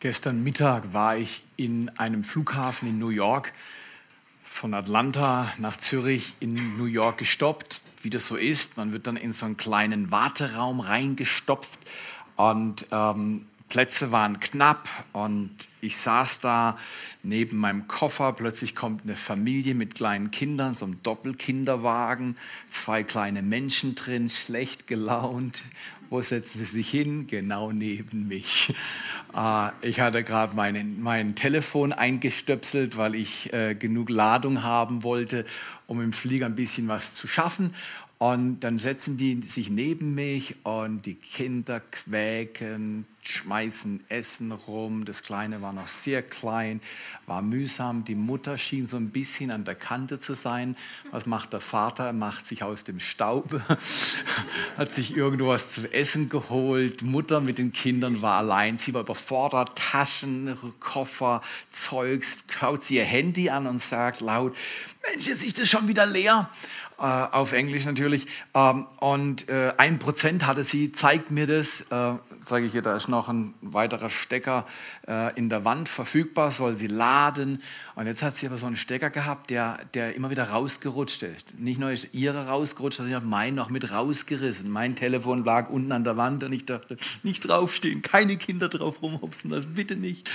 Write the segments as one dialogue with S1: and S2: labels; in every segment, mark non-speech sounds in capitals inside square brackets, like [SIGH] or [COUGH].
S1: Gestern Mittag war ich in einem Flughafen in New York, von Atlanta nach Zürich in New York gestoppt, wie das so ist. Man wird dann in so einen kleinen Warteraum reingestopft und ähm, Plätze waren knapp und ich saß da neben meinem Koffer. Plötzlich kommt eine Familie mit kleinen Kindern, so einem Doppelkinderwagen, zwei kleine Menschen drin, schlecht gelaunt. Wo setzen sie sich hin? Genau neben mich. Äh, ich hatte gerade mein, mein Telefon eingestöpselt, weil ich äh, genug Ladung haben wollte, um im Flieger ein bisschen was zu schaffen. Und dann setzen die sich neben mich und die Kinder quäken, schmeißen Essen rum. Das Kleine war noch sehr klein, war mühsam. Die Mutter schien so ein bisschen an der Kante zu sein. Was macht der Vater? Er macht sich aus dem Staub, [LAUGHS] hat sich irgendwo was zu essen geholt. Mutter mit den Kindern war allein. Sie war überfordert. Taschen, Koffer, Zeugs. Schaut sie ihr Handy an und sagt laut: Mensch, jetzt ist das schon wieder leer. Äh, auf Englisch natürlich. Ähm, und äh, ein Prozent hatte sie, zeigt mir das, sage ich hier, da ist noch ein weiterer Stecker äh, in der Wand verfügbar, soll sie laden. Und jetzt hat sie aber so einen Stecker gehabt, der, der immer wieder rausgerutscht ist. Nicht nur ist ihre rausgerutscht, sondern ich habe meinen noch mit rausgerissen. Mein Telefon lag unten an der Wand und ich dachte, nicht draufstehen, keine Kinder drauf rumhopsen, das bitte nicht.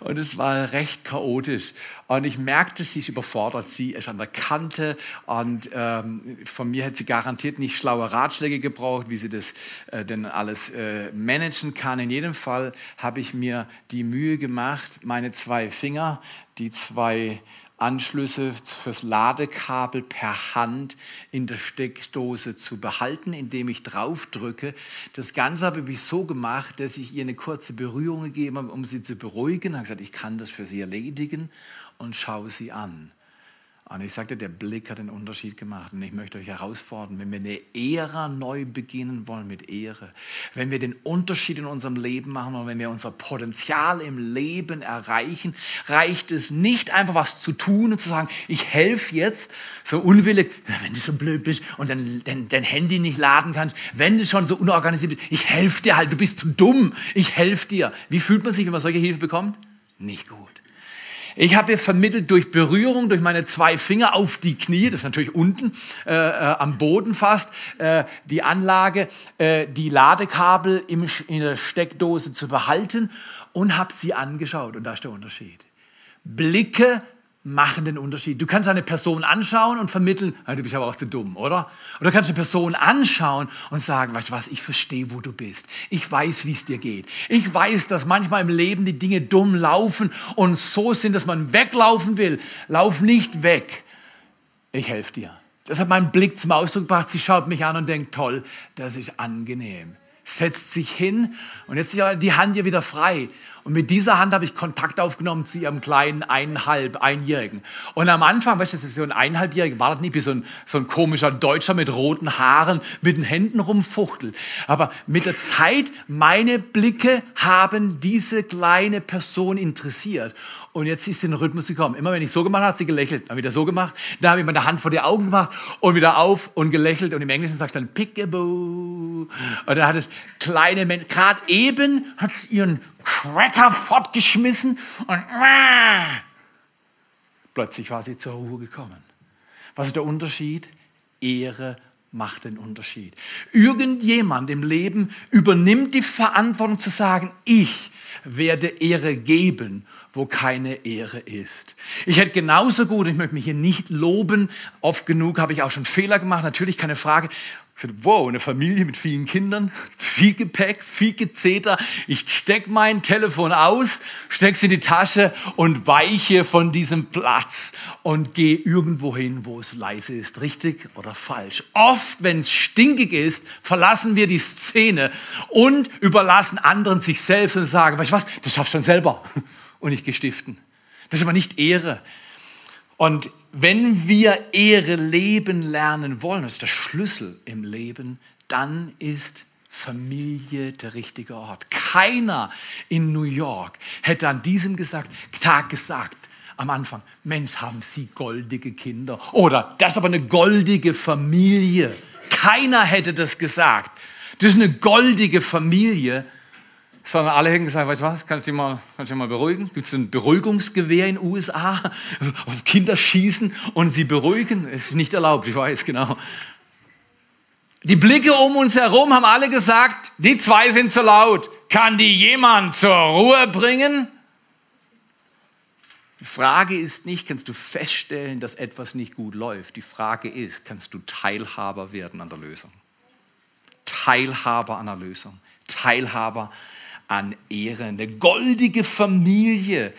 S1: Und es war recht chaotisch. Und ich merkte, sie ist überfordert, sie ist an der Kante und ähm, von mir hätte sie garantiert nicht schlaue Ratschläge gebraucht, wie sie das äh, denn alles äh, managen kann. In jedem Fall habe ich mir die Mühe gemacht, meine zwei Finger, die zwei Anschlüsse fürs Ladekabel per Hand in der Steckdose zu behalten, indem ich draufdrücke. Das Ganze habe ich so gemacht, dass ich ihr eine kurze Berührung gegeben habe, um sie zu beruhigen. Ich habe gesagt, ich kann das für sie erledigen und schaue sie an. Und ich sagte, der Blick hat den Unterschied gemacht. Und ich möchte euch herausfordern, wenn wir eine Ära neu beginnen wollen mit Ehre, wenn wir den Unterschied in unserem Leben machen und wenn wir unser Potenzial im Leben erreichen, reicht es nicht einfach was zu tun und zu sagen, ich helfe jetzt so unwillig, wenn du schon blöd bist und dann dein, dein Handy nicht laden kannst, wenn du schon so unorganisiert bist, ich helfe dir halt, du bist zu dumm, ich helfe dir. Wie fühlt man sich, wenn man solche Hilfe bekommt? Nicht gut. Ich habe ihr vermittelt durch Berührung, durch meine zwei Finger auf die Knie, das ist natürlich unten äh, äh, am Boden fast, äh, die Anlage, äh, die Ladekabel im, in der Steckdose zu behalten und habe sie angeschaut. Und da ist der Unterschied. Blicke machen den Unterschied. Du kannst eine Person anschauen und vermitteln, du bist aber auch zu dumm, oder? Oder kannst eine Person anschauen und sagen, weißt du was, ich verstehe, wo du bist. Ich weiß, wie es dir geht. Ich weiß, dass manchmal im Leben die Dinge dumm laufen und so sind, dass man weglaufen will. Lauf nicht weg. Ich helfe dir. Das hat meinen Blick zum Ausdruck gebracht. Sie schaut mich an und denkt, toll, das ist angenehm setzt sich hin und jetzt ist die Hand hier wieder frei. Und mit dieser Hand habe ich Kontakt aufgenommen zu ihrem kleinen eineinhalb, einjährigen. Und am Anfang, weißt du, so ein eineinhalbjähriger war das nicht wie so ein, so ein komischer Deutscher mit roten Haaren, mit den Händen rumfuchtelt. Aber mit der Zeit, meine Blicke haben diese kleine Person interessiert. Und jetzt ist sie in den Rhythmus gekommen. Immer wenn ich so gemacht habe, hat sie gelächelt. Dann wieder so gemacht. Dann habe ich meine Hand vor die Augen gemacht und wieder auf und gelächelt. Und im Englischen sagt dann Pickaboo. Und dann hat es kleine Menschen, gerade eben hat sie ihren Cracker fortgeschmissen und plötzlich war sie zur Ruhe gekommen. Was ist der Unterschied? Ehre macht den Unterschied. Irgendjemand im Leben übernimmt die Verantwortung zu sagen, ich werde Ehre geben wo keine Ehre ist. Ich hätte genauso gut, ich möchte mich hier nicht loben, oft genug habe ich auch schon Fehler gemacht, natürlich keine Frage. Wow, eine Familie mit vielen Kindern, viel Gepäck, viel Gezeter. Ich steck mein Telefon aus, steck's in die Tasche und weiche von diesem Platz und gehe irgendwo hin, wo es leise ist. Richtig oder falsch? Oft, wenn es stinkig ist, verlassen wir die Szene und überlassen anderen sich selbst und sagen, weißt du was, das schaffst du schon selber und nicht gestiften. Das ist aber nicht Ehre. Und wenn wir Ehre leben lernen wollen, das ist der Schlüssel im Leben, dann ist Familie der richtige Ort. Keiner in New York hätte an diesem gesagt, Tag gesagt, am Anfang, Mensch, haben Sie goldige Kinder. Oder das ist aber eine goldige Familie. Keiner hätte das gesagt. Das ist eine goldige Familie. Sondern alle hätten gesagt, weißt du was, kannst du dich mal, kannst du mal beruhigen? Gibt es ein Beruhigungsgewehr in den USA, [LAUGHS] auf Kinder schießen und sie beruhigen? Ist nicht erlaubt, ich weiß, genau. Die Blicke um uns herum haben alle gesagt, die zwei sind zu laut. Kann die jemand zur Ruhe bringen? Die Frage ist nicht, kannst du feststellen, dass etwas nicht gut läuft. Die Frage ist, kannst du Teilhaber werden an der Lösung? Teilhaber an der Lösung. Teilhaber an Ehre. Eine goldige Familie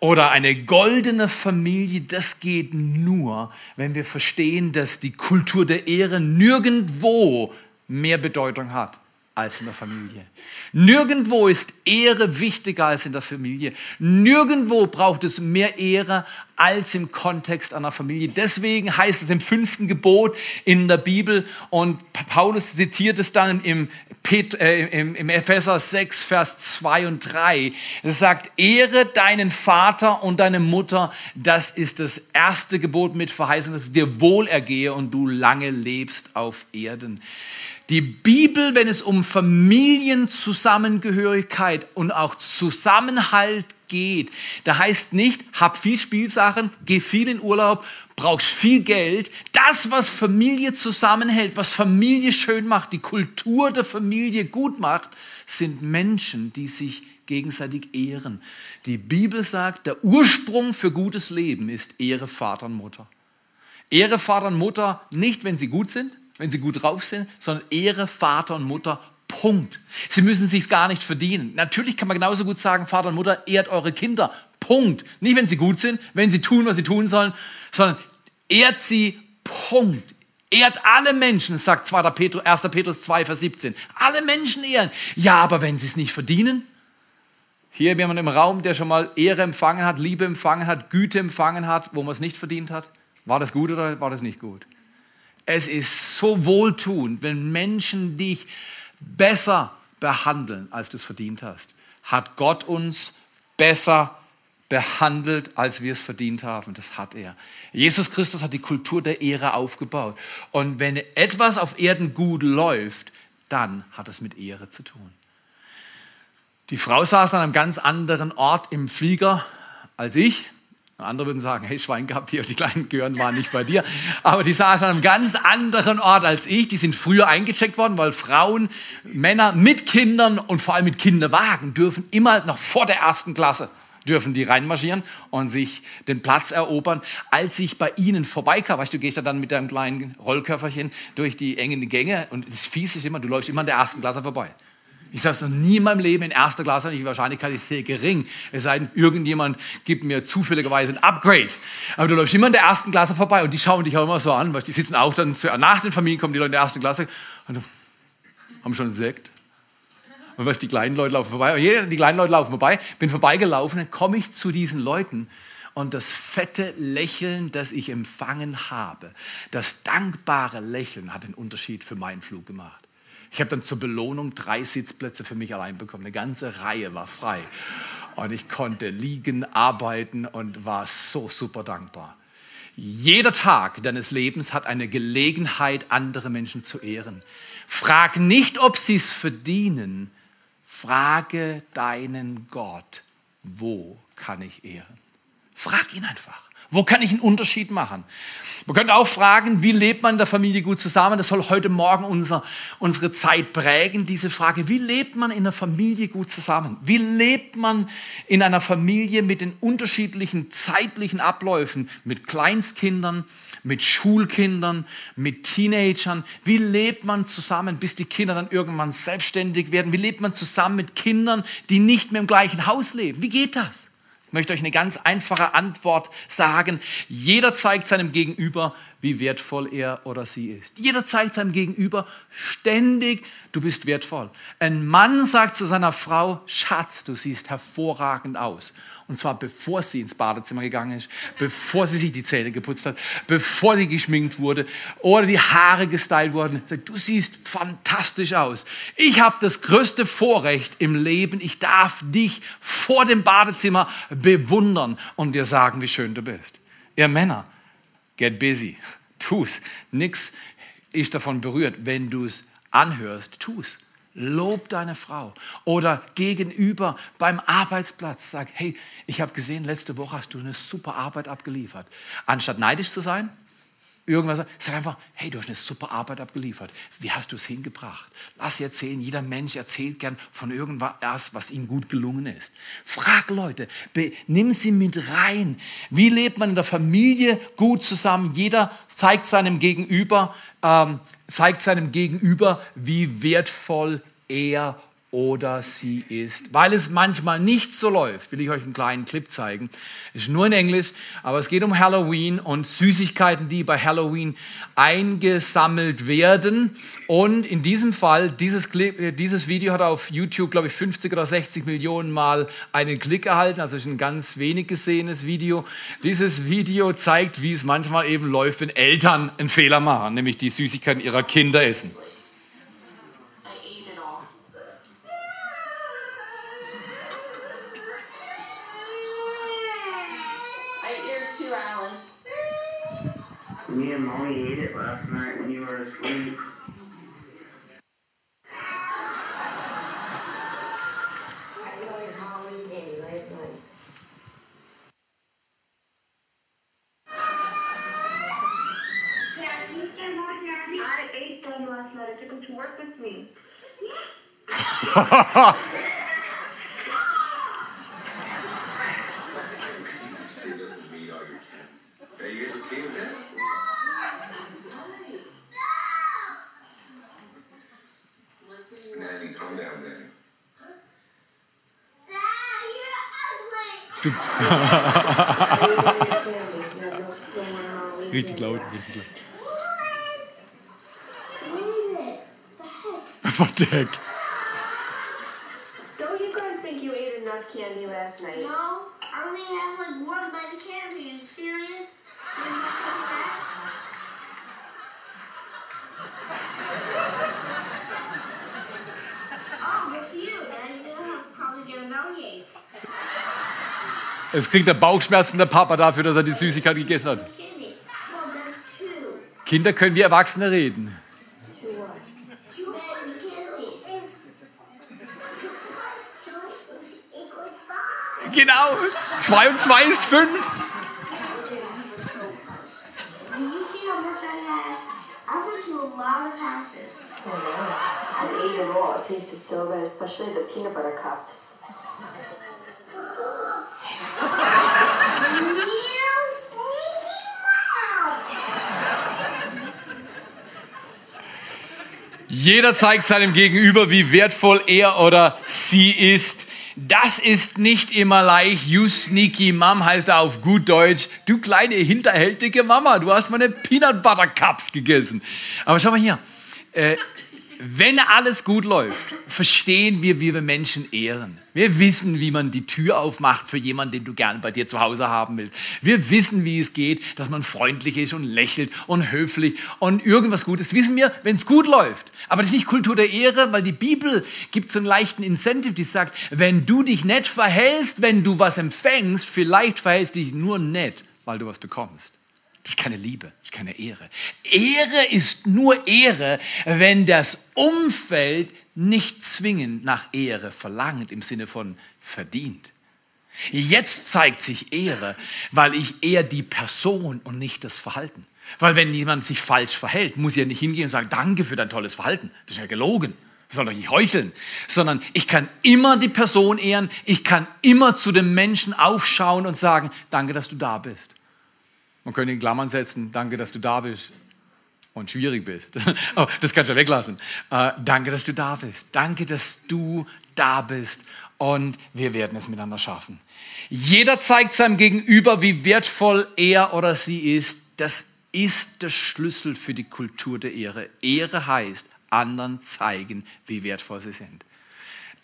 S1: oder eine goldene Familie, das geht nur, wenn wir verstehen, dass die Kultur der Ehre nirgendwo mehr Bedeutung hat als in der Familie. Nirgendwo ist Ehre wichtiger als in der Familie. Nirgendwo braucht es mehr Ehre als im Kontext einer Familie. Deswegen heißt es im fünften Gebot in der Bibel und Paulus zitiert es dann im, Pet, äh, im, im Epheser 6, Vers 2 und 3. Es sagt, ehre deinen Vater und deine Mutter. Das ist das erste Gebot mit Verheißung, dass es dir wohlergehe und du lange lebst auf Erden. Die Bibel, wenn es um Familienzusammengehörigkeit und auch Zusammenhalt geht, da heißt nicht, hab viel Spielsachen, geh viel in Urlaub, brauchst viel Geld. Das, was Familie zusammenhält, was Familie schön macht, die Kultur der Familie gut macht, sind Menschen, die sich gegenseitig ehren. Die Bibel sagt, der Ursprung für gutes Leben ist Ehre Vater und Mutter. Ehre Vater und Mutter nicht, wenn sie gut sind, wenn sie gut drauf sind, sondern Ehre Vater und Mutter. Punkt. Sie müssen sich gar nicht verdienen. Natürlich kann man genauso gut sagen, Vater und Mutter, ehrt eure Kinder. Punkt. Nicht, wenn sie gut sind, wenn sie tun, was sie tun sollen, sondern ehrt sie. Punkt. Ehrt alle Menschen, sagt 2. Petrus, 1. Petrus 2, Vers 17. Alle Menschen ehren. Ja, aber wenn sie es nicht verdienen, hier jemand im Raum, der schon mal Ehre empfangen hat, Liebe empfangen hat, Güte empfangen hat, wo man es nicht verdient hat. War das gut oder war das nicht gut? Es ist so wohltuend, wenn Menschen dich besser behandeln, als du es verdient hast. Hat Gott uns besser behandelt, als wir es verdient haben. Das hat er. Jesus Christus hat die Kultur der Ehre aufgebaut. Und wenn etwas auf Erden gut läuft, dann hat es mit Ehre zu tun. Die Frau saß an einem ganz anderen Ort im Flieger als ich. Andere würden sagen, hey, Schwein gehabt hier, die kleinen Gören waren nicht bei dir. Aber die saßen an einem ganz anderen Ort als ich. Die sind früher eingecheckt worden, weil Frauen, Männer mit Kindern und vor allem mit Kinderwagen dürfen immer noch vor der ersten Klasse dürfen die reinmarschieren und sich den Platz erobern. Als ich bei ihnen vorbeikam, weißt du, gehst ja dann mit deinem kleinen Rollköfferchen durch die engen Gänge und das Fies ist immer, du läufst immer an der ersten Klasse vorbei. Ich saß noch nie in meinem Leben in erster Klasse und die Wahrscheinlichkeit ist sehr gering. Es sei denn, irgendjemand gibt mir zufälligerweise ein Upgrade. Aber du läufst immer in der ersten Klasse vorbei und die schauen dich auch immer so an, weil die sitzen auch dann, nach den Familien kommen die Leute in der ersten Klasse und haben schon einen Sekt. Und was die kleinen Leute laufen vorbei. Und die kleinen Leute laufen vorbei. Bin vorbeigelaufen, dann komme ich zu diesen Leuten und das fette Lächeln, das ich empfangen habe, das dankbare Lächeln hat den Unterschied für meinen Flug gemacht. Ich habe dann zur Belohnung drei Sitzplätze für mich allein bekommen. Eine ganze Reihe war frei. Und ich konnte liegen, arbeiten und war so super dankbar. Jeder Tag deines Lebens hat eine Gelegenheit, andere Menschen zu ehren. Frag nicht, ob sie es verdienen. Frage deinen Gott, wo kann ich ehren? Frag ihn einfach. Wo kann ich einen Unterschied machen? Man könnte auch fragen, wie lebt man in der Familie gut zusammen? Das soll heute Morgen unser, unsere Zeit prägen, diese Frage. Wie lebt man in der Familie gut zusammen? Wie lebt man in einer Familie mit den unterschiedlichen zeitlichen Abläufen, mit Kleinstkindern, mit Schulkindern, mit Teenagern? Wie lebt man zusammen, bis die Kinder dann irgendwann selbstständig werden? Wie lebt man zusammen mit Kindern, die nicht mehr im gleichen Haus leben? Wie geht das? Möchte euch eine ganz einfache Antwort sagen. Jeder zeigt seinem Gegenüber, wie wertvoll er oder sie ist. Jeder zeigt seinem Gegenüber ständig, du bist wertvoll. Ein Mann sagt zu seiner Frau, Schatz, du siehst hervorragend aus. Und zwar bevor sie ins Badezimmer gegangen ist, bevor sie sich die Zähne geputzt hat, bevor sie geschminkt wurde oder die Haare gestylt wurden. Du siehst fantastisch aus. Ich habe das größte Vorrecht im Leben. Ich darf dich vor dem Badezimmer bewundern und dir sagen, wie schön du bist. Ihr Männer, get busy. Tu's. Nix ist davon berührt. Wenn du es anhörst, tu's. Lob deine Frau. Oder gegenüber beim Arbeitsplatz sag, hey, ich habe gesehen, letzte Woche hast du eine super Arbeit abgeliefert. Anstatt neidisch zu sein, irgendwas, sag einfach, hey, du hast eine super Arbeit abgeliefert. Wie hast du es hingebracht? Lass sie erzählen. Jeder Mensch erzählt gern von irgendwas, was ihm gut gelungen ist. Frag Leute, nimm sie mit rein. Wie lebt man in der Familie gut zusammen? Jeder zeigt seinem Gegenüber, ähm, zeigt seinem Gegenüber, wie wertvoll er oder sie ist. Weil es manchmal nicht so läuft, will ich euch einen kleinen Clip zeigen. Ist nur in Englisch, aber es geht um Halloween und Süßigkeiten, die bei Halloween eingesammelt werden. Und in diesem Fall, dieses, Clip, äh, dieses Video hat auf YouTube, glaube ich, 50 oder 60 Millionen Mal einen Klick erhalten. Also ist ein ganz wenig gesehenes Video. Dieses Video zeigt, wie es manchmal eben läuft, wenn Eltern einen Fehler machen, nämlich die Süßigkeiten ihrer Kinder essen. Me and Mommy ate it last night when you were asleep. I ate them last night. I took them to work with me. [LAUGHS] richtig laut, richtig laut. What the heck? Jetzt kriegt er Bauchschmerzen der Papa dafür, dass er die Süßigkeit gegessen hat. Kinder können wie Erwachsene reden. Genau, zwei und zwei ist fünf.
S2: I've eaten them all. It tasted so good, especially the peanut butter cups.
S1: Jeder zeigt seinem Gegenüber, wie wertvoll er oder sie ist. Das ist nicht immer leicht. You sneaky mom heißt auf gut Deutsch. Du kleine hinterhältige Mama, du hast meine Peanut Butter Cups gegessen. Aber schau mal hier. Äh, wenn alles gut läuft, verstehen wir, wie wir Menschen ehren. Wir wissen, wie man die Tür aufmacht für jemanden, den du gerne bei dir zu Hause haben willst. Wir wissen, wie es geht, dass man freundlich ist und lächelt und höflich und irgendwas Gutes. Wissen wir, wenn es gut läuft. Aber das ist nicht Kultur der Ehre, weil die Bibel gibt so einen leichten Incentive, die sagt, wenn du dich nett verhältst, wenn du was empfängst, vielleicht verhältst du dich nur nett, weil du was bekommst. Das ist keine Liebe, das ist keine Ehre. Ehre ist nur Ehre, wenn das Umfeld nicht zwingend nach Ehre verlangt im Sinne von verdient. Jetzt zeigt sich Ehre, weil ich eher die Person und nicht das Verhalten. Weil wenn jemand sich falsch verhält, muss ich ja nicht hingehen und sagen, danke für dein tolles Verhalten. Das ist ja gelogen. Das soll doch nicht heucheln. Sondern ich kann immer die Person ehren. Ich kann immer zu dem Menschen aufschauen und sagen, danke, dass du da bist. Man könnte in Klammern setzen, danke, dass du da bist und schwierig bist. [LAUGHS] oh, das kannst du weglassen. Äh, danke, dass du da bist. Danke, dass du da bist. Und wir werden es miteinander schaffen. Jeder zeigt seinem Gegenüber, wie wertvoll er oder sie ist. Das ist der Schlüssel für die Kultur der Ehre. Ehre heißt, anderen zeigen, wie wertvoll sie sind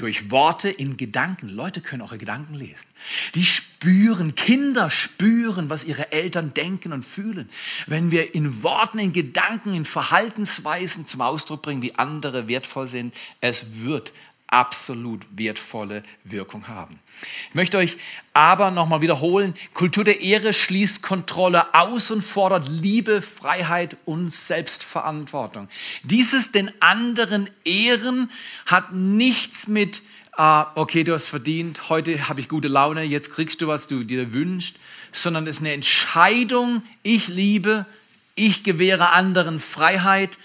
S1: durch Worte in Gedanken. Leute können eure Gedanken lesen. Die spüren, Kinder spüren, was ihre Eltern denken und fühlen. Wenn wir in Worten, in Gedanken, in Verhaltensweisen zum Ausdruck bringen, wie andere wertvoll sind, es wird absolut wertvolle Wirkung haben. Ich möchte euch aber nochmal wiederholen, Kultur der Ehre schließt Kontrolle aus und fordert Liebe, Freiheit und Selbstverantwortung. Dieses den anderen Ehren hat nichts mit, ah, okay, du hast verdient, heute habe ich gute Laune, jetzt kriegst du, was du dir wünschst, sondern es ist eine Entscheidung, ich liebe, ich gewähre anderen Freiheit,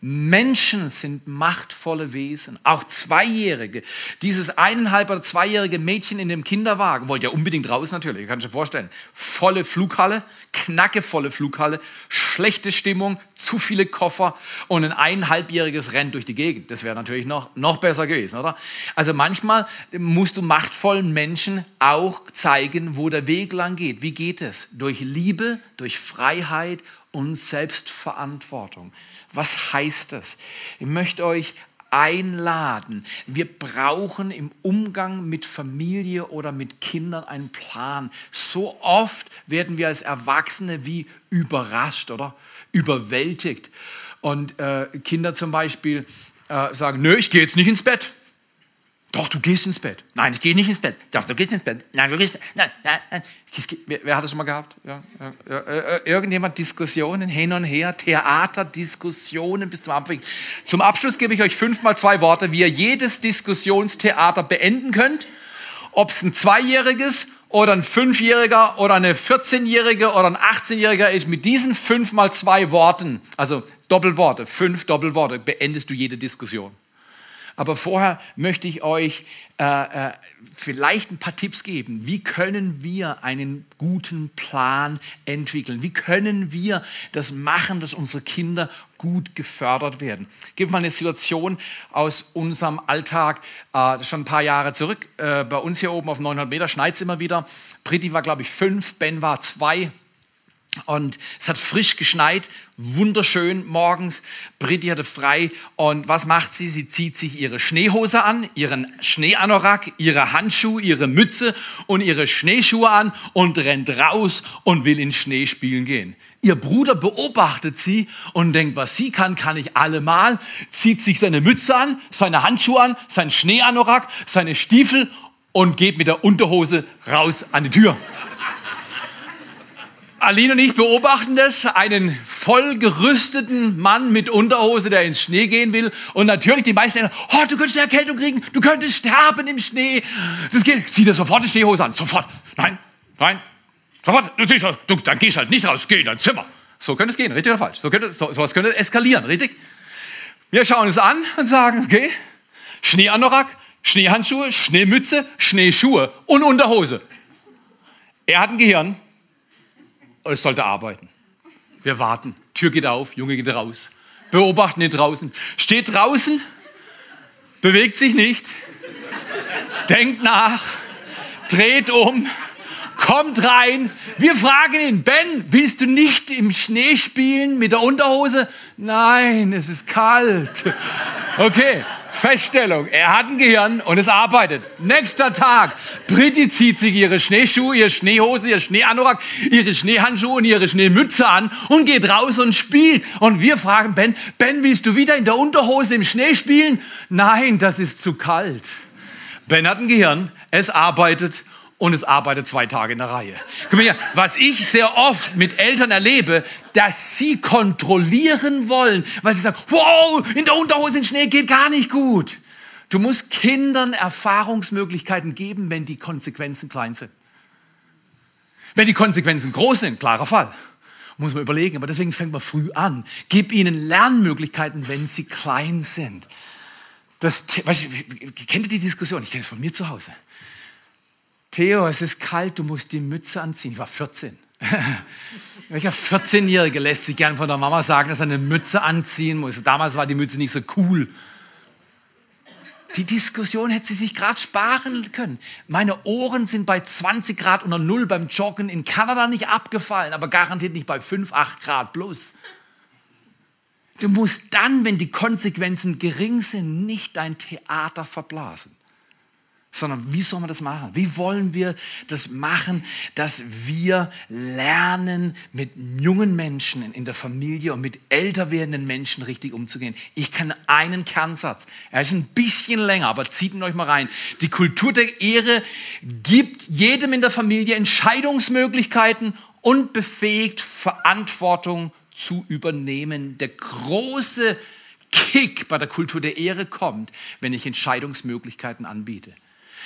S1: Menschen sind machtvolle Wesen, auch Zweijährige. Dieses eineinhalb oder zweijährige Mädchen in dem Kinderwagen wollte ja unbedingt raus natürlich, kann ich dir vorstellen. Volle Flughalle, knackevolle Flughalle, schlechte Stimmung, zu viele Koffer und ein eineinhalbjähriges rennt durch die Gegend. Das wäre natürlich noch, noch besser gewesen, oder? Also manchmal musst du machtvollen Menschen auch zeigen, wo der Weg lang geht. Wie geht es? Durch Liebe, durch Freiheit und Selbstverantwortung. Was heißt das? Ich möchte euch einladen. Wir brauchen im Umgang mit Familie oder mit Kindern einen Plan. So oft werden wir als Erwachsene wie überrascht oder überwältigt. Und äh, Kinder zum Beispiel äh, sagen, nö, ich gehe jetzt nicht ins Bett. Doch, du gehst ins Bett. Nein, ich gehe nicht ins Bett. Doch, du gehst ins Bett. Nein, du gehst. Nein, nein, nein. Wer, wer hat das schon mal gehabt? Ja, ja, ja, irgendjemand Diskussionen hin und her, Theaterdiskussionen bis zum Abwinken. Zum Abschluss gebe ich euch fünfmal zwei Worte, wie ihr jedes Diskussionstheater beenden könnt. Ob es ein Zweijähriges oder ein Fünfjähriger oder eine 14-Jährige oder ein 18-Jähriger ist, mit diesen fünfmal zwei Worten, also Doppelworte, fünf Doppelworte, beendest du jede Diskussion. Aber vorher möchte ich euch äh, äh, vielleicht ein paar Tipps geben. Wie können wir einen guten Plan entwickeln? Wie können wir das machen, dass unsere Kinder gut gefördert werden? Ich gebe mal eine Situation aus unserem Alltag, äh, schon ein paar Jahre zurück. Äh, bei uns hier oben auf 900 Meter schneit es immer wieder. Britti war, glaube ich, fünf, Ben war zwei. Und es hat frisch geschneit, wunderschön morgens. Britti hatte frei. Und was macht sie? Sie zieht sich ihre Schneehose an, ihren Schneeanorak, ihre Handschuhe, ihre Mütze und ihre Schneeschuhe an und rennt raus und will in Schnee spielen gehen. Ihr Bruder beobachtet sie und denkt, was sie kann, kann ich allemal. Zieht sich seine Mütze an, seine Handschuhe an, sein Schneeanorak, seine Stiefel und geht mit der Unterhose raus an die Tür. Aline und ich beobachten das, einen vollgerüsteten Mann mit Unterhose, der ins Schnee gehen will. Und natürlich die meisten sagen, oh, du könntest eine Erkältung kriegen, du könntest sterben im Schnee. Das geht. Zieh dir sofort die Schneehose an, sofort. Nein, nein, sofort. Du, du, dann gehst halt nicht raus, geh in dein Zimmer. So könnte es gehen, richtig oder falsch? So könnte, so, sowas könnte eskalieren, richtig? Wir schauen es an und sagen, okay, Schneeanorak, Schneehandschuhe, Schneemütze, Schneeschuhe und Unterhose. Er hat ein Gehirn, es sollte arbeiten. Wir warten. Tür geht auf, Junge geht raus. Beobachten ihn draußen. Steht draußen, bewegt sich nicht, denkt nach, dreht um, kommt rein. Wir fragen ihn, Ben, willst du nicht im Schnee spielen mit der Unterhose? Nein, es ist kalt. Okay, Feststellung, er hat ein Gehirn und es arbeitet. Nächster Tag, Britti zieht sich ihre Schneeschuhe, ihre Schneehose, ihr Schneeanorak, ihre Schneehandschuhe und ihre Schneemütze an und geht raus und spielt. Und wir fragen Ben, Ben, willst du wieder in der Unterhose im Schnee spielen? Nein, das ist zu kalt. Ben hat ein Gehirn, es arbeitet und es arbeitet zwei Tage in der Reihe. Guck mal hier, was ich sehr oft mit Eltern erlebe, dass sie kontrollieren wollen, weil sie sagen, wow, in der Unterhose in Schnee geht gar nicht gut. Du musst Kindern Erfahrungsmöglichkeiten geben, wenn die Konsequenzen klein sind. Wenn die Konsequenzen groß sind, klarer Fall. Muss man überlegen, aber deswegen fängt man früh an. Gib ihnen Lernmöglichkeiten, wenn sie klein sind. Das, weißt, kennt ihr die Diskussion? Ich kenne es von mir zu Hause. Theo, es ist kalt, du musst die Mütze anziehen. Ich war 14. [LAUGHS] Welcher 14-Jährige lässt sich gern von der Mama sagen, dass er eine Mütze anziehen muss? Damals war die Mütze nicht so cool. Die Diskussion hätte sie sich gerade sparen können. Meine Ohren sind bei 20 Grad unter Null beim Joggen in Kanada nicht abgefallen, aber garantiert nicht bei 5, 8 Grad plus. Du musst dann, wenn die Konsequenzen gering sind, nicht dein Theater verblasen. Sondern wie soll man das machen? Wie wollen wir das machen, dass wir lernen, mit jungen Menschen in der Familie und mit älter werdenden Menschen richtig umzugehen? Ich kann einen Kernsatz. Er ist ein bisschen länger, aber zieht ihn euch mal rein. Die Kultur der Ehre gibt jedem in der Familie Entscheidungsmöglichkeiten und befähigt, Verantwortung zu übernehmen. Der große Kick bei der Kultur der Ehre kommt, wenn ich Entscheidungsmöglichkeiten anbiete.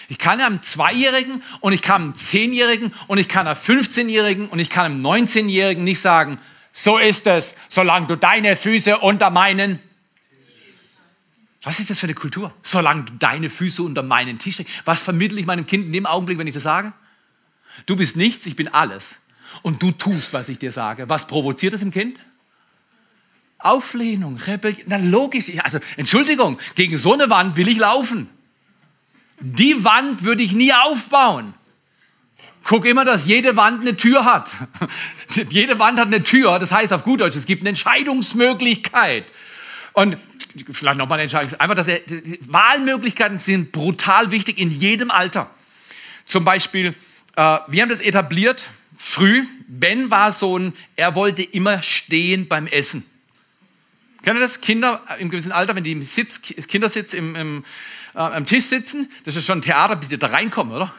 S1: Ich kann einem Zweijährigen und ich kann einem Zehnjährigen und ich kann einem 15-Jährigen und ich kann einem 19-Jährigen nicht sagen, so ist es, solange du deine Füße unter meinen was ist das für eine Kultur? Solange du deine Füße unter meinen Tisch legst. Was vermittle ich meinem Kind in dem Augenblick, wenn ich das sage? Du bist nichts, ich bin alles. Und du tust, was ich dir sage. Was provoziert das im Kind? Auflehnung, Rebellion. Na logisch. Also, Entschuldigung, gegen so eine Wand will ich laufen. Die Wand würde ich nie aufbauen. Guck immer, dass jede Wand eine Tür hat. [LAUGHS] jede Wand hat eine Tür. Das heißt auf gut Deutsch, es gibt eine Entscheidungsmöglichkeit. Und vielleicht nochmal eine Entscheidung. Einfach, dass er, Wahlmöglichkeiten sind brutal wichtig in jedem Alter. Zum Beispiel, äh, wir haben das etabliert früh. Ben war so ein, er wollte immer stehen beim Essen. Kennt ihr das? Kinder im gewissen Alter, wenn die im Sitz, Kindersitz im, im äh, am Tisch sitzen, das ist schon Theater, bis die da reinkommen, oder?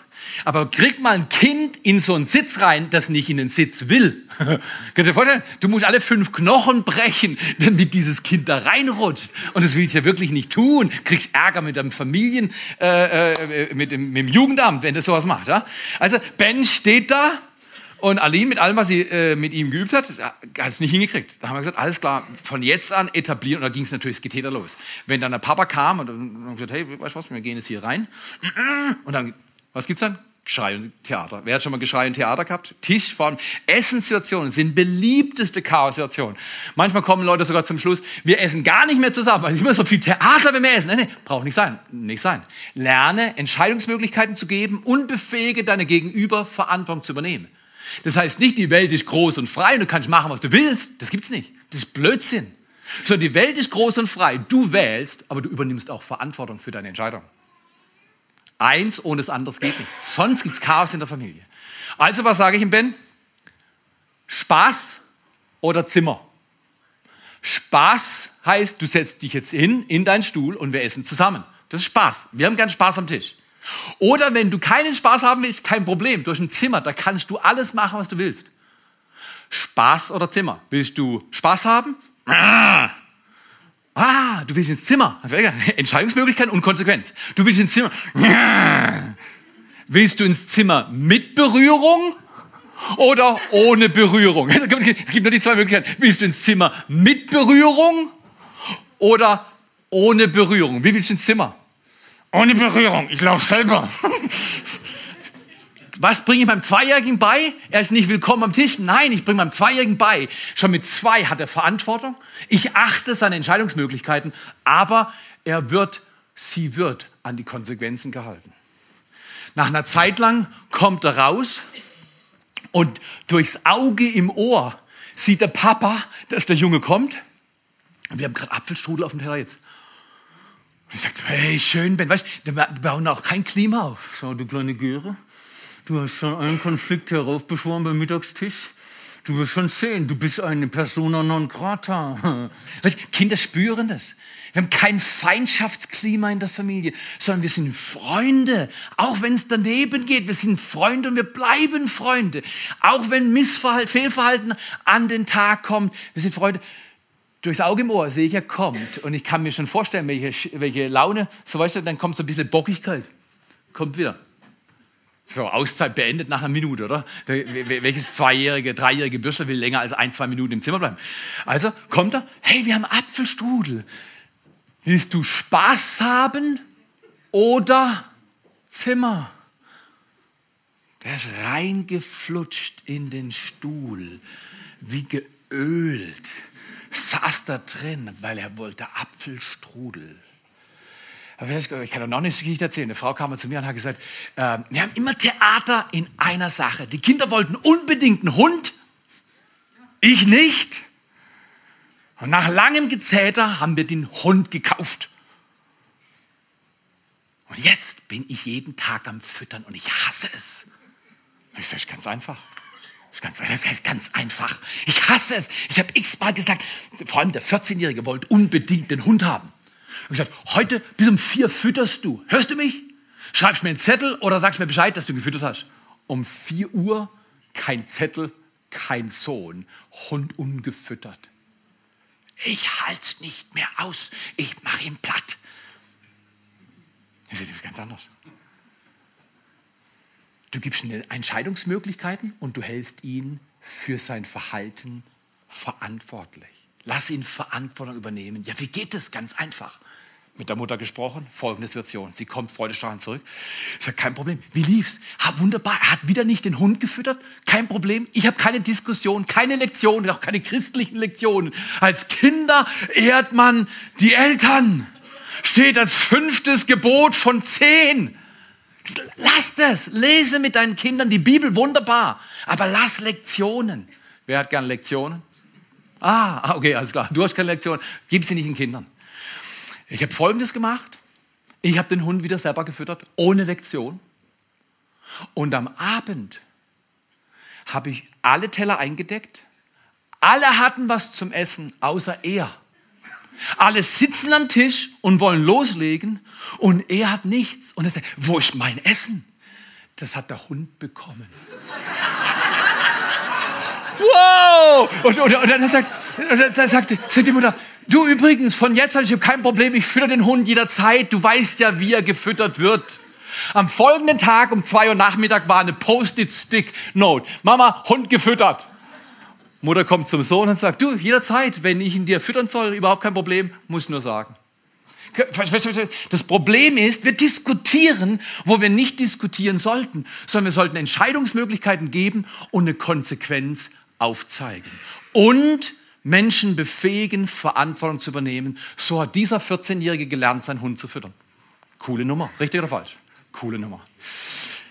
S1: Aber krieg mal ein Kind in so einen Sitz rein, das nicht in den Sitz will. [LAUGHS] Kannst du dir vorstellen? Du musst alle fünf Knochen brechen, [LAUGHS] damit dieses Kind da reinrutscht. Und das willst du ja wirklich nicht tun. Kriegst Ärger mit deinem Familien, äh, äh, mit, dem, mit dem Jugendamt, wenn das sowas macht. Ja? Also Ben steht da und Aline mit allem, was sie äh, mit ihm geübt hat, hat es nicht hingekriegt. Da haben wir gesagt, alles klar, von jetzt an etablieren. Und da ging es natürlich Getäter los. Wenn dann der Papa kam und dann haben gesagt, hey, weißt du was, wir gehen jetzt hier rein. Und dann, was gibt's dann? Geschrei und Theater. Wer hat schon mal Geschrei und Theater gehabt? Tisch von Essenssituationen sind beliebteste Chaos-Situationen. Manchmal kommen Leute sogar zum Schluss, wir essen gar nicht mehr zusammen, weil es immer so viel Theater, wenn wir essen. Nein, nein, braucht nicht sein. Nicht sein. Lerne, Entscheidungsmöglichkeiten zu geben und befähige deine Gegenüber, Verantwortung zu übernehmen. Das heißt nicht, die Welt ist groß und frei und du kannst machen, was du willst. Das gibt's nicht. Das ist Blödsinn. Sondern die Welt ist groß und frei. Du wählst, aber du übernimmst auch Verantwortung für deine Entscheidung. Eins ohne das andere geht nicht. Sonst gibt's Chaos in der Familie. Also, was sage ich ihm, Ben? Spaß oder Zimmer? Spaß heißt, du setzt dich jetzt hin in deinen Stuhl und wir essen zusammen. Das ist Spaß. Wir haben gern Spaß am Tisch. Oder wenn du keinen Spaß haben willst, kein Problem. Durch ein Zimmer, da kannst du alles machen, was du willst. Spaß oder Zimmer? Willst du Spaß haben? Ah, du willst ins Zimmer. Entscheidungsmöglichkeit und Konsequenz. Du willst ins Zimmer. Willst du ins Zimmer mit Berührung oder ohne Berührung? Es gibt nur die zwei Möglichkeiten. Willst du ins Zimmer mit Berührung oder ohne Berührung? Wie willst du ins Zimmer? Ohne Berührung. Ich laufe selber. [LAUGHS] Was bringe ich meinem Zweijährigen bei? Er ist nicht willkommen am Tisch. Nein, ich bringe meinem Zweijährigen bei. Schon mit zwei hat er Verantwortung. Ich achte seine Entscheidungsmöglichkeiten, aber er wird, sie wird an die Konsequenzen gehalten. Nach einer Zeit lang kommt er raus und durchs Auge im Ohr sieht der Papa, dass der Junge kommt. Wir haben gerade Apfelstrudel auf dem Teller jetzt. Und ich sagte, hey, schön, Ben, weißt du, wir bauen auch kein Klima auf. So, du kleine Göre, du hast schon einen Konflikt heraufbeschworen beim Mittagstisch. Du wirst schon sehen, du bist eine Persona non grata. [LAUGHS] Weißt, Kinder spüren das. Wir haben kein Feindschaftsklima in der Familie, sondern wir sind Freunde. Auch wenn es daneben geht, wir sind Freunde und wir bleiben Freunde. Auch wenn Missverhalten, Fehlverhalten an den Tag kommt, wir sind Freunde durchs Auge im Ohr sehe ich, er kommt. Und ich kann mir schon vorstellen, welche, welche Laune, so weißt du, dann kommt so ein bisschen Bockigkeit. Kommt wieder. So, Auszeit beendet nach einer Minute, oder? Welches zweijährige, dreijährige Bürschler will länger als ein, zwei Minuten im Zimmer bleiben? Also kommt er, hey, wir haben Apfelstrudel. Willst du Spaß haben oder Zimmer? Der ist reingeflutscht in den Stuhl, wie geölt saß da drin, weil er wollte Apfelstrudel. Ich kann doch noch eine Geschichte erzählen. Eine Frau kam zu mir und hat gesagt, äh, wir haben immer Theater in einer Sache. Die Kinder wollten unbedingt einen Hund, ich nicht. Und nach langem Gezähter haben wir den Hund gekauft. Und jetzt bin ich jeden Tag am Füttern und ich hasse es. Ich sage, ganz einfach. Das ist ganz, das ist ganz einfach. Ich hasse es. Ich habe x-mal gesagt, vor allem der 14-Jährige wollte unbedingt den Hund haben. Und gesagt, heute bis um vier fütterst du. Hörst du mich? Schreibst mir einen Zettel oder sagst mir Bescheid, dass du gefüttert hast. Um 4 Uhr kein Zettel, kein Sohn, Hund ungefüttert. Ich halt's nicht mehr aus, ich mache ihn platt. Das ist ganz anders. Du gibst ihm Entscheidungsmöglichkeiten und du hältst ihn für sein Verhalten verantwortlich. Lass ihn Verantwortung übernehmen. Ja, wie geht es? Ganz einfach mit der Mutter gesprochen, folgende Situation. Sie kommt freudestrahlend zurück. Ich sage, kein Problem. Wie lief's? Ha, wunderbar. Er hat wieder nicht den Hund gefüttert. Kein Problem. Ich habe keine Diskussion, keine Lektionen, auch keine christlichen Lektionen. Als Kinder ehrt man die Eltern. Steht als fünftes Gebot von zehn. Lass das. Lese mit deinen Kindern die Bibel wunderbar. Aber lass Lektionen. Wer hat gerne Lektionen? Ah, okay, alles klar. Du hast keine Lektionen. Gib sie nicht den Kindern. Ich habe Folgendes gemacht. Ich habe den Hund wieder selber gefüttert, ohne Lektion. Und am Abend habe ich alle Teller eingedeckt. Alle hatten was zum Essen, außer er. Alle sitzen am Tisch und wollen loslegen und er hat nichts. Und er sagt, wo ist mein Essen? Das hat der Hund bekommen. [LAUGHS] wow! Und, und, und dann sagt, und dann sagt die Mutter, Du übrigens, von jetzt an, ich habe kein Problem, ich fütter den Hund jederzeit. Du weißt ja, wie er gefüttert wird. Am folgenden Tag um zwei Uhr Nachmittag war eine Post-it-Stick-Note. Mama, Hund gefüttert. Mutter kommt zum Sohn und sagt, du, jederzeit, wenn ich ihn dir füttern soll, überhaupt kein Problem, muss nur sagen. Das Problem ist, wir diskutieren, wo wir nicht diskutieren sollten, sondern wir sollten Entscheidungsmöglichkeiten geben und eine Konsequenz aufzeigen. Und Menschen befähigen, Verantwortung zu übernehmen. So hat dieser 14-Jährige gelernt, seinen Hund zu füttern. Coole Nummer, richtig oder falsch? Coole Nummer.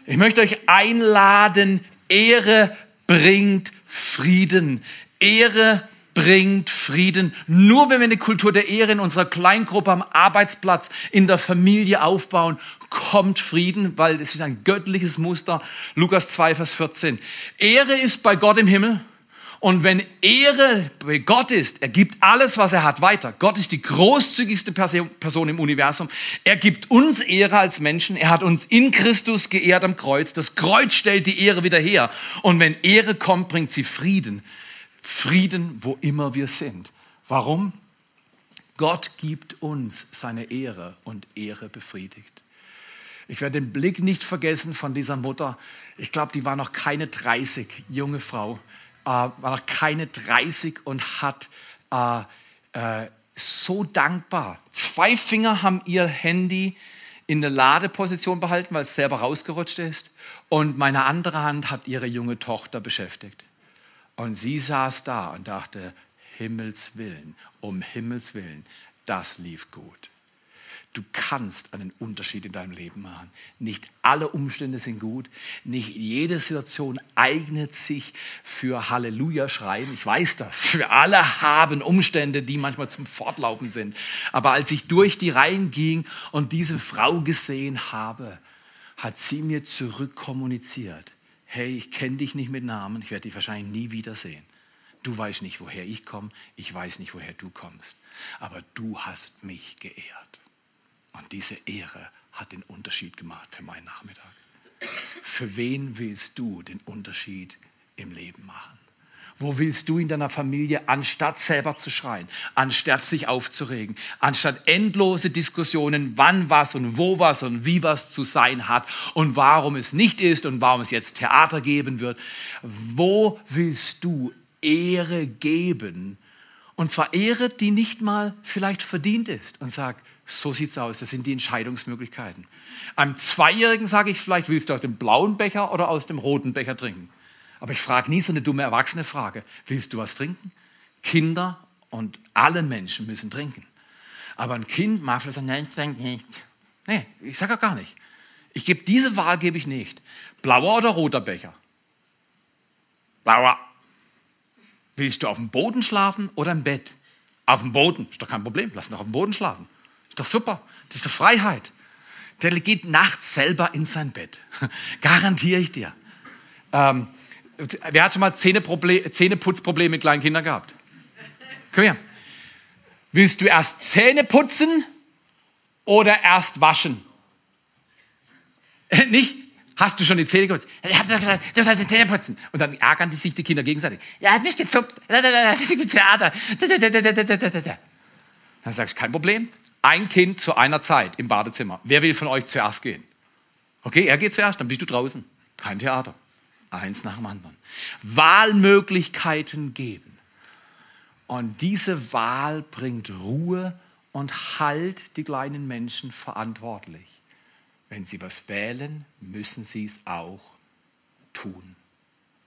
S1: Ich möchte euch einladen, Ehre bringt Frieden. Ehre bringt Frieden. Nur wenn wir eine Kultur der Ehre in unserer Kleingruppe am Arbeitsplatz, in der Familie aufbauen, kommt Frieden, weil es ist ein göttliches Muster. Lukas 2, Vers 14. Ehre ist bei Gott im Himmel und wenn Ehre bei Gott ist, er gibt alles, was er hat, weiter. Gott ist die großzügigste Person im Universum. Er gibt uns Ehre als Menschen. Er hat uns in Christus geehrt am Kreuz. Das Kreuz stellt die Ehre wieder her. Und wenn Ehre kommt, bringt sie Frieden. Frieden, wo immer wir sind. Warum? Gott gibt uns seine Ehre und Ehre befriedigt. Ich werde den Blick nicht vergessen von dieser Mutter. Ich glaube, die war noch keine 30, junge Frau war noch keine 30 und hat äh, äh, so dankbar. Zwei Finger haben ihr Handy in der Ladeposition behalten, weil es selber rausgerutscht ist. Und meine andere Hand hat ihre junge Tochter beschäftigt. Und sie saß da und dachte, Himmels Willen, um Himmels Willen, das lief gut. Du kannst einen Unterschied in deinem Leben machen. Nicht alle Umstände sind gut. Nicht jede Situation eignet sich für Halleluja schreien. Ich weiß das. [LAUGHS] Wir alle haben Umstände, die manchmal zum Fortlaufen sind. Aber als ich durch die Reihen ging und diese Frau gesehen habe, hat sie mir zurückkommuniziert. Hey, ich kenne dich nicht mit Namen. Ich werde dich wahrscheinlich nie wiedersehen. Du weißt nicht, woher ich komme. Ich weiß nicht, woher du kommst. Aber du hast mich geehrt. Und diese Ehre hat den Unterschied gemacht für meinen Nachmittag. Für wen willst du den Unterschied im Leben machen? Wo willst du in deiner Familie, anstatt selber zu schreien, anstatt sich aufzuregen, anstatt endlose Diskussionen, wann was und wo was und wie was zu sein hat und warum es nicht ist und warum es jetzt Theater geben wird, wo willst du Ehre geben? Und zwar Ehre, die nicht mal vielleicht verdient ist und sagt, so sieht's aus. Das sind die Entscheidungsmöglichkeiten. Einem Zweijährigen sage ich vielleicht, willst du aus dem blauen Becher oder aus dem roten Becher trinken? Aber ich frage nie so eine dumme erwachsene Frage. Willst du was trinken? Kinder und alle Menschen müssen trinken. Aber ein Kind mag vielleicht sagen, nein, ich trinke nicht. Nee, ich sage auch gar nicht. Ich gebe diese Wahl gebe ich nicht. Blauer oder roter Becher? Blauer. Willst du auf dem Boden schlafen oder im Bett? Auf dem Boden, ist doch kein Problem, lass ihn doch auf dem Boden schlafen. Ist doch super. Das ist doch Freiheit. Der geht nachts selber in sein Bett. [LAUGHS] Garantiere ich dir. Ähm, wer hat schon mal Zähneputzprobleme mit kleinen Kindern gehabt? Komm her. Willst du erst Zähne putzen oder erst waschen? Nicht? Hast du schon die Zähne geputzt? Ich hab doch gesagt, du sollst die Zähne putzen. Und dann ärgern die sich die Kinder gegenseitig. Er hat mich gezupft. Dann sagst du, kein Problem. Ein Kind zu einer Zeit im Badezimmer. Wer will von euch zuerst gehen? Okay, er geht zuerst, dann bist du draußen. Kein Theater. Eins nach dem anderen. Wahlmöglichkeiten geben. Und diese Wahl bringt Ruhe und halt die kleinen Menschen verantwortlich. Wenn sie was wählen, müssen sie es auch tun.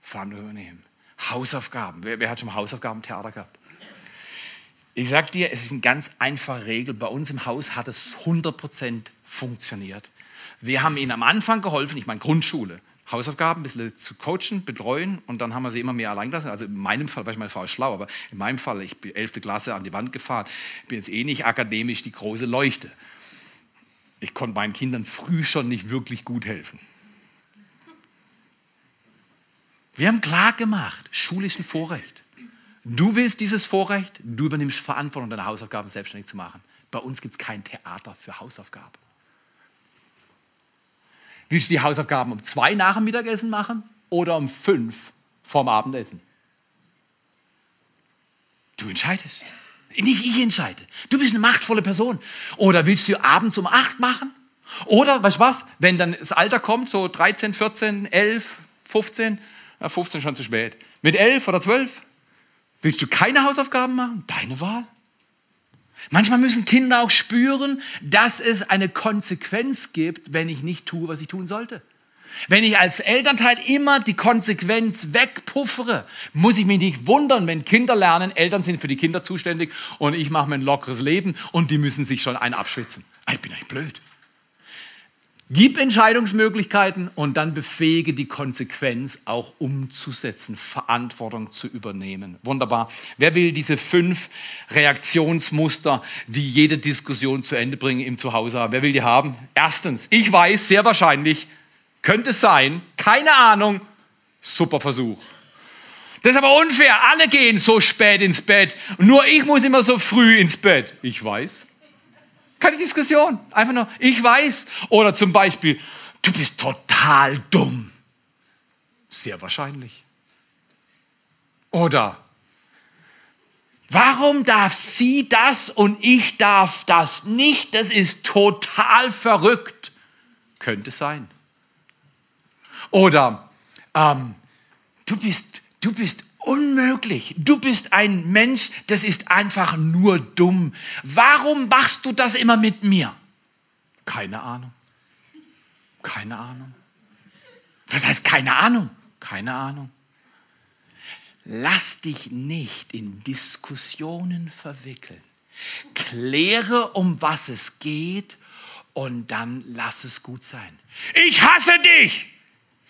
S1: Verantwortung übernehmen. Hausaufgaben. Wer, wer hat schon mal Hausaufgaben-Theater gehabt? Ich sage dir, es ist eine ganz einfache Regel. Bei uns im Haus hat es 100% funktioniert. Wir haben ihnen am Anfang geholfen, ich meine Grundschule, Hausaufgaben ein bisschen zu coachen, betreuen und dann haben wir sie immer mehr allein gelassen. Also in meinem Fall, weil ich meine Frau ist schlau, aber in meinem Fall, ich bin 11. Klasse an die Wand gefahren, bin jetzt eh nicht akademisch die große Leuchte. Ich konnte meinen Kindern früh schon nicht wirklich gut helfen. Wir haben klar gemacht, Schule ist ein Vorrecht. Du willst dieses Vorrecht, du übernimmst Verantwortung, deine Hausaufgaben selbstständig zu machen. Bei uns gibt es kein Theater für Hausaufgaben. Willst du die Hausaufgaben um zwei nach dem Mittagessen machen oder um fünf vorm Abendessen? Du entscheidest. Nicht ich entscheide. Du bist eine machtvolle Person. Oder willst du abends um acht machen? Oder, weißt du was, wenn dann das Alter kommt, so 13, 14, 11, 15, ja, 15 schon zu spät. Mit 11 oder 12, willst du keine Hausaufgaben machen? Deine Wahl. Manchmal müssen Kinder auch spüren, dass es eine Konsequenz gibt, wenn ich nicht tue, was ich tun sollte. Wenn ich als Elternteil immer die Konsequenz wegpuffere, muss ich mich nicht wundern, wenn Kinder lernen, Eltern sind für die Kinder zuständig und ich mache mir ein lockeres Leben und die müssen sich schon ein abschwitzen. Ich bin eigentlich blöd. Gib Entscheidungsmöglichkeiten und dann befähige die Konsequenz auch umzusetzen, Verantwortung zu übernehmen. Wunderbar. Wer will diese fünf Reaktionsmuster, die jede Diskussion zu Ende bringen im Zuhause haben? Wer will die haben? Erstens, ich weiß sehr wahrscheinlich, könnte es sein, keine Ahnung, super Versuch. Das ist aber unfair. Alle gehen so spät ins Bett. Nur ich muss immer so früh ins Bett. Ich weiß. Keine Diskussion. Einfach nur, ich weiß. Oder zum Beispiel, du bist total dumm. Sehr wahrscheinlich. Oder, warum darf sie das und ich darf das nicht? Das ist total verrückt. Könnte sein. Oder, ähm, du, bist, du bist Unmöglich. Du bist ein Mensch, das ist einfach nur dumm. Warum machst du das immer mit mir? Keine Ahnung. Keine Ahnung. Was heißt keine Ahnung? Keine Ahnung. Lass dich nicht in Diskussionen verwickeln. Kläre, um was es geht und dann lass es gut sein. Ich hasse dich!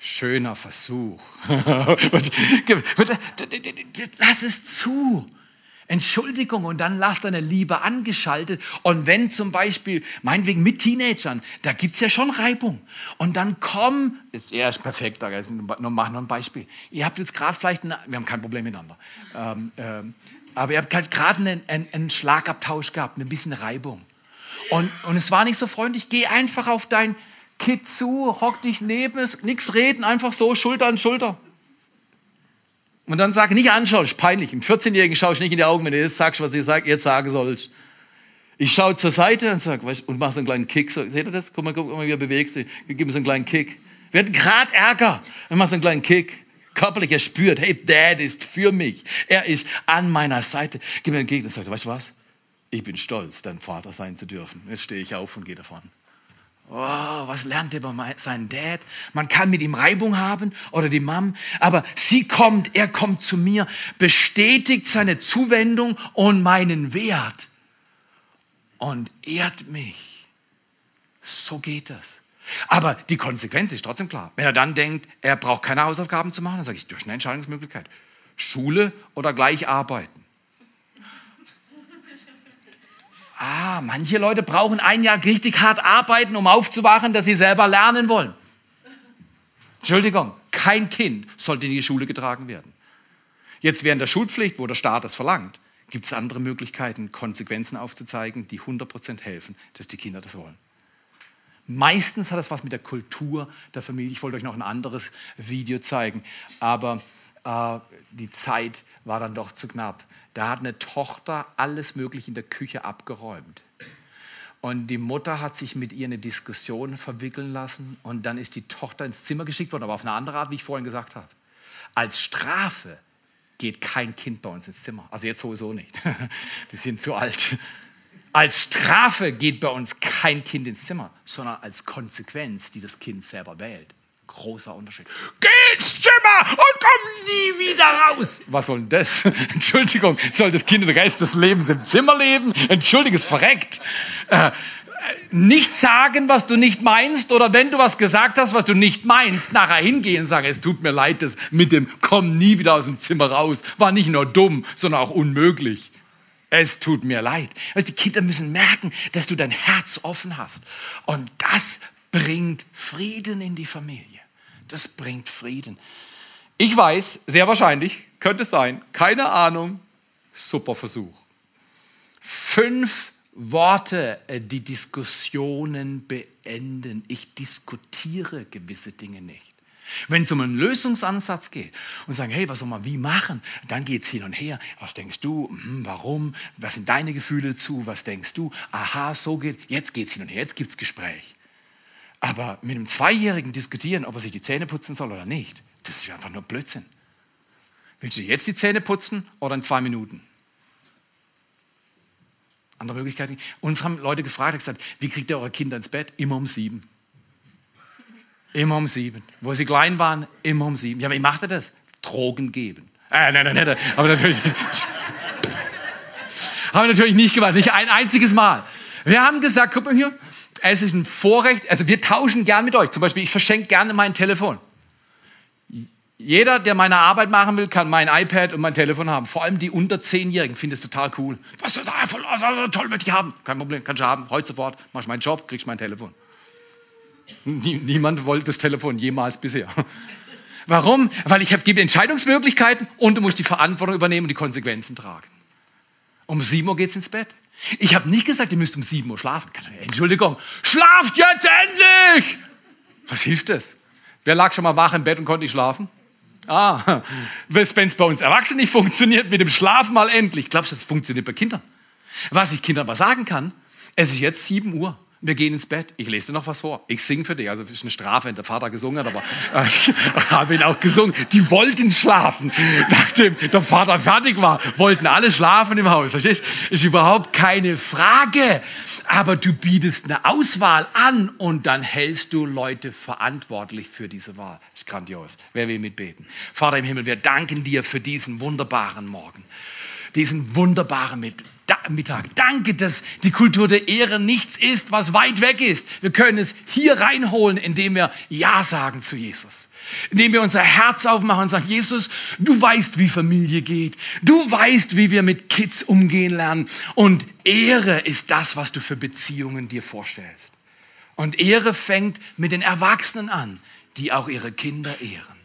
S1: Schöner Versuch. [LAUGHS] lass es zu. Entschuldigung und dann lass deine Liebe angeschaltet. Und wenn zum Beispiel, meinetwegen mit Teenagern, da gibt es ja schon Reibung. Und dann komm, ist, er ist perfekt, da nur mach noch ein Beispiel. Ihr habt jetzt gerade vielleicht, eine, wir haben kein Problem miteinander, ähm, ähm, aber ihr habt halt gerade einen, einen, einen, Schlagabtausch gehabt, ein bisschen Reibung. Und, und es war nicht so freundlich, geh einfach auf dein Kind zu, hock dich neben es, nichts reden, einfach so Schulter an Schulter. Und dann sag nicht anschauen, ist peinlich. Im 14-Jährigen schaue ich nicht in die Augen, wenn du jetzt sagst, was ich sag, jetzt sagen sollst. Ich schaue zur Seite und sag, weißt, und mach so einen kleinen Kick. So, seht ihr das? Guck mal, guck mal, wie er bewegt sich. Gib mir so einen kleinen Kick. Wir hatten gerade Ärger. Und mach so einen kleinen Kick. Körperlich, er spürt, hey, Dad ist für mich. Er ist an meiner Seite. Gib mir einen Kick und sagt, weißt du was? Ich bin stolz, dein Vater sein zu dürfen. Jetzt stehe ich auf und gehe davon. Oh, was lernt er über seinen Dad? Man kann mit ihm Reibung haben oder die Mom, aber sie kommt, er kommt zu mir, bestätigt seine Zuwendung und meinen Wert und ehrt mich. So geht das. Aber die Konsequenz ist trotzdem klar. Wenn er dann denkt, er braucht keine Hausaufgaben zu machen, dann sage ich, durch eine Entscheidungsmöglichkeit. Schule oder gleich arbeiten. Ah, manche Leute brauchen ein Jahr richtig hart arbeiten, um aufzuwachen, dass sie selber lernen wollen. Entschuldigung, kein Kind sollte in die Schule getragen werden. Jetzt während der Schulpflicht, wo der Staat das verlangt, gibt es andere Möglichkeiten, Konsequenzen aufzuzeigen, die 100% helfen, dass die Kinder das wollen. Meistens hat das was mit der Kultur der Familie. Ich wollte euch noch ein anderes Video zeigen, aber äh, die Zeit war dann doch zu knapp. Da hat eine Tochter alles Mögliche in der Küche abgeräumt. Und die Mutter hat sich mit ihr eine Diskussion verwickeln lassen und dann ist die Tochter ins Zimmer geschickt worden, aber auf eine andere Art, wie ich vorhin gesagt habe. Als Strafe geht kein Kind bei uns ins Zimmer. Also jetzt sowieso nicht. [LAUGHS] Die sind zu alt. Als Strafe geht bei uns kein Kind ins Zimmer, sondern als Konsequenz, die das Kind selber wählt. Großer Unterschied. Geh ins Zimmer und komm nie wieder raus. Was soll denn das? [LAUGHS] Entschuldigung, soll das Kind den Rest des Lebens im Zimmer leben? Entschuldigung, ist verreckt. Äh, nicht sagen, was du nicht meinst, oder wenn du was gesagt hast, was du nicht meinst, nachher hingehen und sagen, es tut mir leid, das mit dem komm nie wieder aus dem Zimmer raus, war nicht nur dumm, sondern auch unmöglich. Es tut mir leid. Also die Kinder müssen merken, dass du dein Herz offen hast. Und das bringt Frieden in die Familie. Das bringt Frieden. Ich weiß, sehr wahrscheinlich, könnte es sein, keine Ahnung, super Versuch. Fünf Worte, äh, die Diskussionen beenden. Ich diskutiere gewisse Dinge nicht. Wenn es um einen Lösungsansatz geht und sagen, hey, was soll man wie machen, dann geht es hin und her. Was denkst du? Hm, warum? Was sind deine Gefühle dazu? Was denkst du? Aha, so geht. Jetzt geht es hin und her. Jetzt gibt es Gespräch. Aber mit einem Zweijährigen diskutieren, ob er sich die Zähne putzen soll oder nicht, das ist einfach nur Blödsinn. Willst du jetzt die Zähne putzen oder in zwei Minuten? Andere Möglichkeiten. Uns haben Leute gefragt, gesagt, wie kriegt ihr eure Kinder ins Bett? Immer um sieben. Immer um sieben. Wo sie klein waren, immer um sieben. Ja, wie macht ihr das? Drogen geben. Äh, nein, nein, nein, aber natürlich nicht. haben wir natürlich nicht gemacht, nicht ein einziges Mal. Wir haben gesagt, guck mal hier, es ist ein Vorrecht, also wir tauschen gern mit euch. Zum Beispiel, ich verschenke gerne mein Telefon. Jeder, der meine Arbeit machen will, kann mein iPad und mein Telefon haben. Vor allem die unter 10-Jährigen finden es total cool. Was ist das? Voll, toll möchte ich haben. Kein Problem, kannst du haben. Heute sofort. Mach ich meinen Job, kriegst mein Telefon. Niemand wollte das Telefon jemals bisher. [LAUGHS] Warum? Weil ich gebe Entscheidungsmöglichkeiten und du musst die Verantwortung übernehmen und die Konsequenzen tragen. Um 7 Uhr geht's ins Bett. Ich habe nicht gesagt, ihr müsst um 7 Uhr schlafen. Entschuldigung, schlaft jetzt endlich! Was hilft das? Wer lag schon mal wach im Bett und konnte nicht schlafen? Ah, wenn es bei uns Erwachsenen nicht funktioniert, mit dem Schlafen mal endlich. Glaubst du, das funktioniert bei Kindern? Was ich Kindern aber sagen kann, es ist jetzt 7 Uhr. Wir gehen ins Bett. Ich lese dir noch was vor. Ich singe für dich. Also, das ist eine Strafe, wenn der Vater gesungen hat, aber äh, [LAUGHS] ich habe ihn auch gesungen. Die wollten schlafen. [LAUGHS] Nachdem der Vater fertig war, wollten alle schlafen im Haus. Verstehst? Ist überhaupt keine Frage. Aber du bietest eine Auswahl an und dann hältst du Leute verantwortlich für diese Wahl. Ist grandios. Wer will mitbeten? Vater im Himmel, wir danken dir für diesen wunderbaren Morgen. Diesen wunderbaren Mittag. Mittag. Danke, dass die Kultur der Ehre nichts ist, was weit weg ist. Wir können es hier reinholen, indem wir Ja sagen zu Jesus. Indem wir unser Herz aufmachen und sagen, Jesus, du weißt, wie Familie geht. Du weißt, wie wir mit Kids umgehen lernen. Und Ehre ist das, was du für Beziehungen dir vorstellst. Und Ehre fängt mit den Erwachsenen an, die auch ihre Kinder ehren.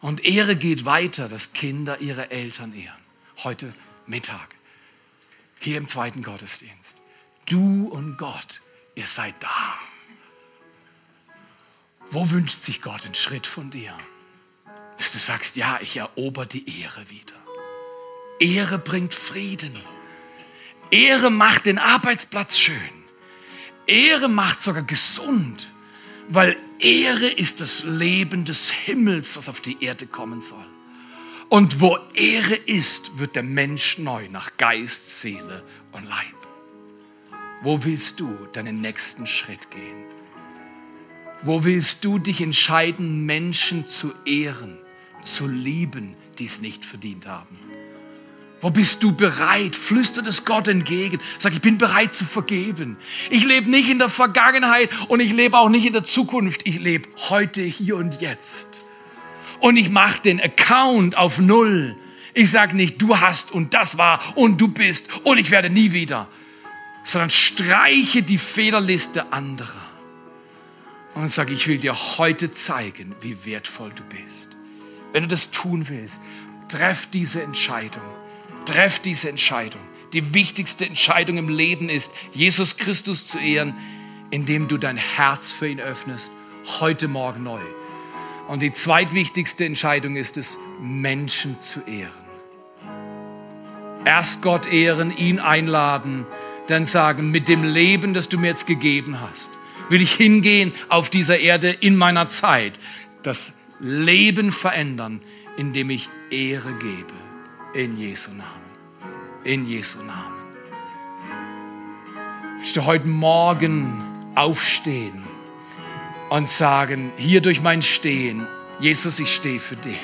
S1: Und Ehre geht weiter, dass Kinder ihre Eltern ehren. Heute Mittag hier im zweiten Gottesdienst. Du und Gott, ihr seid da. Wo wünscht sich Gott einen Schritt von dir? Dass du sagst, ja, ich erober die Ehre wieder. Ehre bringt Frieden. Ehre macht den Arbeitsplatz schön. Ehre macht sogar gesund, weil Ehre ist das Leben des Himmels, was auf die Erde kommen soll. Und wo Ehre ist, wird der Mensch neu nach Geist, Seele und Leib. Wo willst du deinen nächsten Schritt gehen? Wo willst du dich entscheiden, Menschen zu ehren, zu lieben, die es nicht verdient haben? Wo bist du bereit? Flüstert es Gott entgegen. Sag, ich bin bereit zu vergeben. Ich lebe nicht in der Vergangenheit und ich lebe auch nicht in der Zukunft. Ich lebe heute, hier und jetzt und ich mache den Account auf Null. Ich sage nicht, du hast und das war und du bist und ich werde nie wieder. sondern streiche die Fehlerliste anderer und sage, ich will dir heute zeigen, wie wertvoll du bist. Wenn du das tun willst, treff diese Entscheidung. Treff diese Entscheidung. Die wichtigste Entscheidung im Leben ist, Jesus Christus zu ehren, indem du dein Herz für ihn öffnest, heute Morgen neu. Und die zweitwichtigste Entscheidung ist es, Menschen zu ehren. Erst Gott ehren, ihn einladen, dann sagen, mit dem Leben, das du mir jetzt gegeben hast, will ich hingehen auf dieser Erde in meiner Zeit, das Leben verändern, indem ich Ehre gebe. In Jesu Namen. In Jesu Namen. Ich möchte heute Morgen aufstehen und sagen, hier durch mein Stehen, Jesus, ich stehe für dich.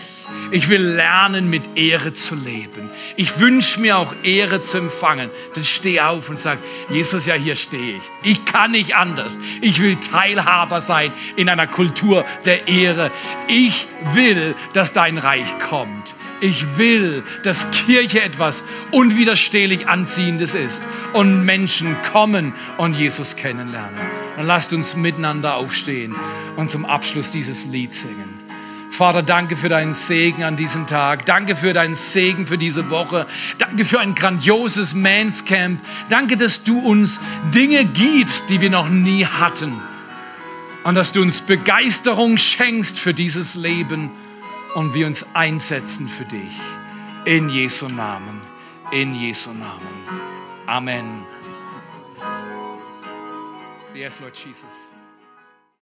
S1: Ich will lernen, mit Ehre zu leben. Ich wünsche mir auch Ehre zu empfangen. Dann steh auf und sag, Jesus, ja, hier stehe ich. Ich kann nicht anders. Ich will Teilhaber sein in einer Kultur der Ehre. Ich will, dass dein Reich kommt. Ich will, dass Kirche etwas unwiderstehlich Anziehendes ist und Menschen kommen und Jesus kennenlernen. Dann lasst uns miteinander aufstehen und zum Abschluss dieses Lied singen. Vater, danke für deinen Segen an diesem Tag. Danke für deinen Segen für diese Woche. Danke für ein grandioses Mans Camp. Danke, dass du uns Dinge gibst, die wir noch nie hatten. Und dass du uns Begeisterung schenkst für dieses Leben und wir uns einsetzen für dich. In Jesu Namen. In Jesu Namen. Amen. Yes, Lord Jesus.